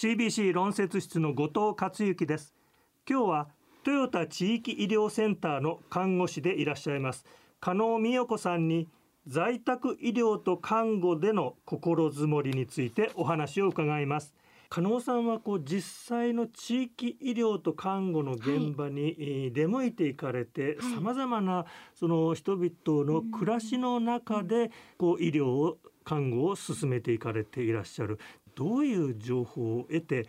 CBC 論説室の後藤克之です。今日はトヨタ地域医療センターの看護師でいらっしゃいます加納美代子さんに在宅医療と看護での心づもりについてお話を伺います。加納さんはこう実際の地域医療と看護の現場に出向いていかれてさまざまなその人々の暮らしの中でこう医療を看護を進めていかれていらっしゃるどういう情報を得て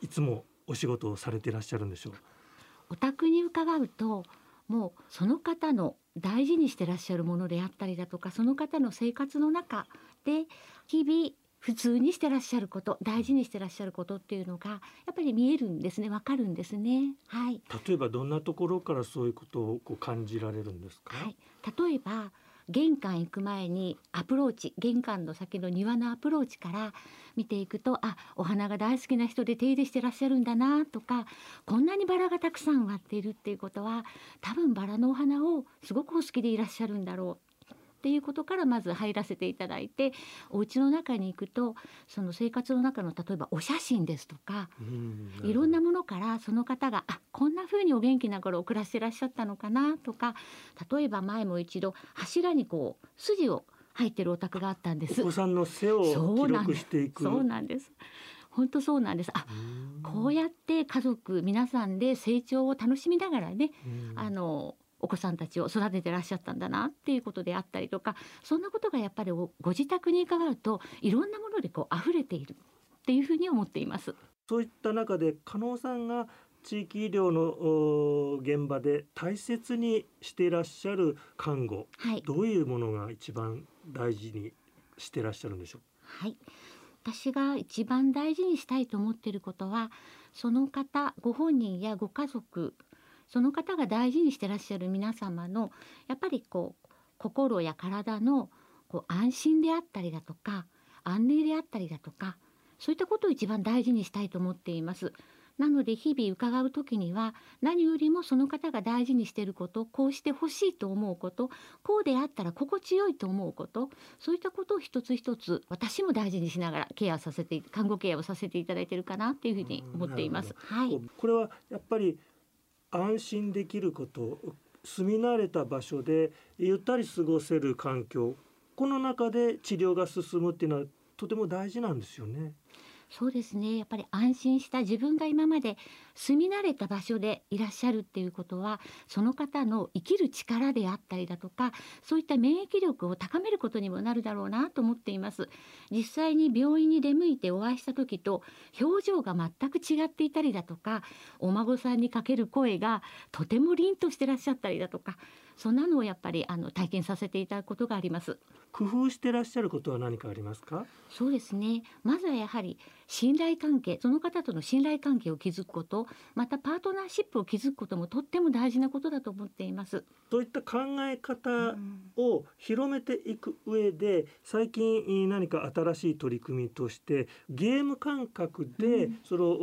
いつもお仕事をされていらっしゃるんでしょう？お宅に伺うともうその方の大事にしてらっしゃるものであったりだとかその方の生活の中で日々普通にしてらっしゃること大事にしてらっしゃることっていうのがやっぱり見えるんですね。わかるんですね。はい。例えばどんなところからそういうことをこう感じられるんですか、はい、例えば玄関行く前にアプローチ玄関の先の庭のアプローチから見ていくとあお花が大好きな人で手入れしてらっしゃるんだなとかこんなにバラがたくさん割っているっていうことは多分バラのお花をすごくお好きでいらっしゃるんだろう。っていうことからまず入らせていただいてお家の中に行くとその生活の中の例えばお写真ですとかいろんなものからその方があこんな風にお元気な頃を暮らしてらっしゃったのかなとか例えば前も一度柱にこう筋を入ってるお宅があったんです。お子さんの背を記録していく。そうなんです。本当そうなんです。あ、こうやって家族皆さんで成長を楽しみながらね、あのお子さんたちを育ててらっしゃったんだなっていうことであったりとかそんなことがやっぱりご自宅に伺うといろんなものでこう溢れているっていうふうに思っています。そういった中で加納さんが地域医療の現場で大切にしていらっしゃる看護、はい、どういうものが一番大事にしてらっしゃるんでしょう？はい。私が一番大事にしたいと思っていることはその方ご本人やご家族その方が大事にしてらっしゃる皆様のやっぱりこう心や体のこう安心であったりだとか安寧であったりだとかそういったことを一番大事にしたいと思っています。なので日々伺う時には何よりもその方が大事にしていることこうしてほしいと思うことこうであったら心地よいと思うことそういったことを一つ一つ私も大事にしながらケアさせて看護ケアをさせていただいているかなっていうふうに思っています。はい、これはやっぱり安心できること住み慣れた場所でゆったり過ごせる環境この中で治療が進むっていうのはとても大事なんですよね。そうですね。やっぱり安心した自分が今まで住み慣れた場所でいらっしゃるっていうことはその方の生きる力であったりだとかそういった免疫力を高めることにもなるだろうなと思っています。実際に病院に出向いてお会いした時と表情が全く違っていたりだとかお孫さんにかける声がとても凛としてらっしゃったりだとかそんなのをやっぱりあの体験させていただくことがあります。工夫してらっしゃることは何かありますか？そうですね。まずはやはり信頼関係その方との信頼関係を築くことまたパートナーシップを築くこともとっても大事なことだと思っています。そういった考え方を広めていく上で最近何か新しい取り組みとしてゲーム感覚でその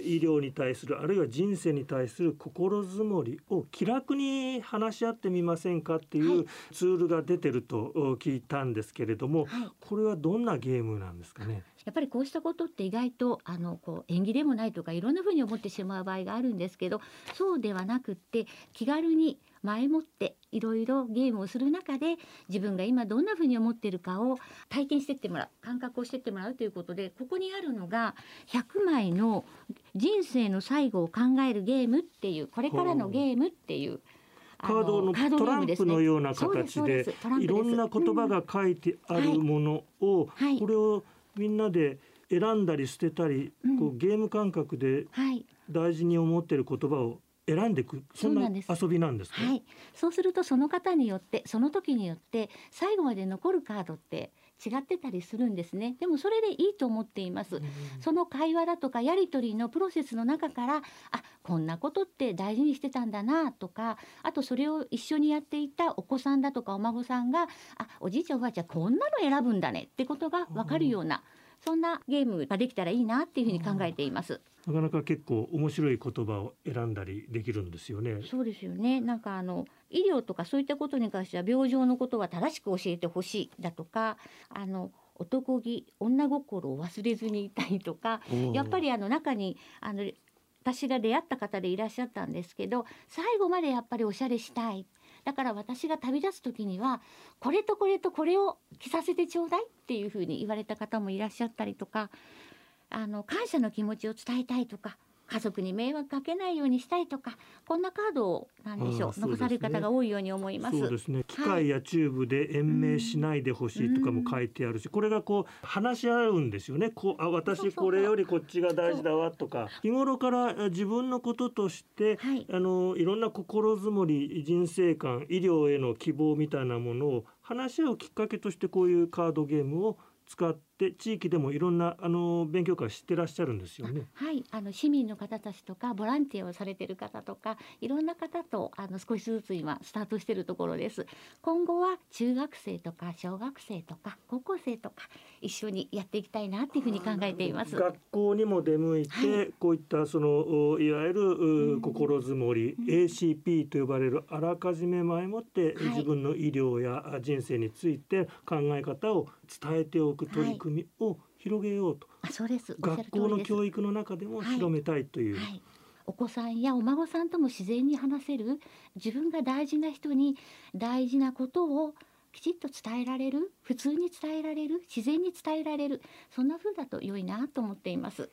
医療に対するあるいは人生に対する心づもりを気楽に話し合ってみませんかっていうツールが出てると聞いたんですけれども、はい、これはどんなゲームなんですかね？やっぱりこうしたことって意外とあのこう縁起でもないとかいろんなふうに思ってしまう場合があるんですけどそうではなくって気軽に前もっていろいろゲームをする中で自分が今どんなふうに思っているかを体験してってもらう感覚をしてってもらうということでここにあるのが100枚の人生の最後を考えるゲームっていうこれからのゲームっていう。カードのトランプのような形でいろんな言葉が書いてあるものを、これをみんなで選んだり捨てたり、こうゲーム感覚で大事に思っている言葉を選んでいくそんな遊びなんですはい、そうするとその方によってその時によって最後まで残るカードって違ってたりするんですね。でもそれでいいと思っています、その会話だとかやり取りのプロセスの中からあこんなことって大事にしてたんだなとかあとそれを一緒にやっていたお子さんだとかお孫さんがあおじいちゃんおばあちゃんこんなの選ぶんだねってことが分かるような、そんなゲームができたらいいなっていうふうに考えています。なかなか結構面白い言葉を選んだりできるんですよね。そうですよね。なんかあの医療とかそういったことに関しては病状のことは正しく教えてほしいだとか、あの男気女心を忘れずにいたいとかやっぱりあの中にあの私が出会った方でいらっしゃったんですけど最後までやっぱりおしゃれしたいだから私が旅立つ時にはこれとこれとこれを着させてちょうだいっていうふうに言われた方もいらっしゃったりとかあの感謝の気持ちを伝えたいとか家族に迷惑かけないようにしたいとかこんなカードをなんでしょう、ね。残される方が多いように思います。そうですね。機械やチューブで延命しないでほしいとかも書いてあるし、これがこう話し合うんですよね。こうあ私これよりこっちが大事だわとか日頃からあ自分のこととしてはい、あのいろんな心づもり人生観医療への希望みたいなものを話し合うきっかけとしてこういうカードゲームを使って地域でもいろんなあの勉強会してらっしゃるんですよね。はい、あの市民の方たちとかボランティアをされている方とかいろんな方とあの少しずつ今スタートしているところです。今後は中学生とか小学生とか高校生とか一緒にやっていきたいなっていうふうに考えています。学校にも出向いて、はこういったそのおいわゆる心づもり、うん ACP と呼ばれるあらかじめ前もって、はい自分の医療やあ人生について考え方を伝えておく取り組みを広げようと、あ、そうです。学校の教育の中でもはい広めたいという。はい、お子さんやお孫さんとも自然に話せる自分が大事な人に大事なことをきちっと伝えられる普通に伝えられる自然に伝えられるそんな風だと良いなと思っています。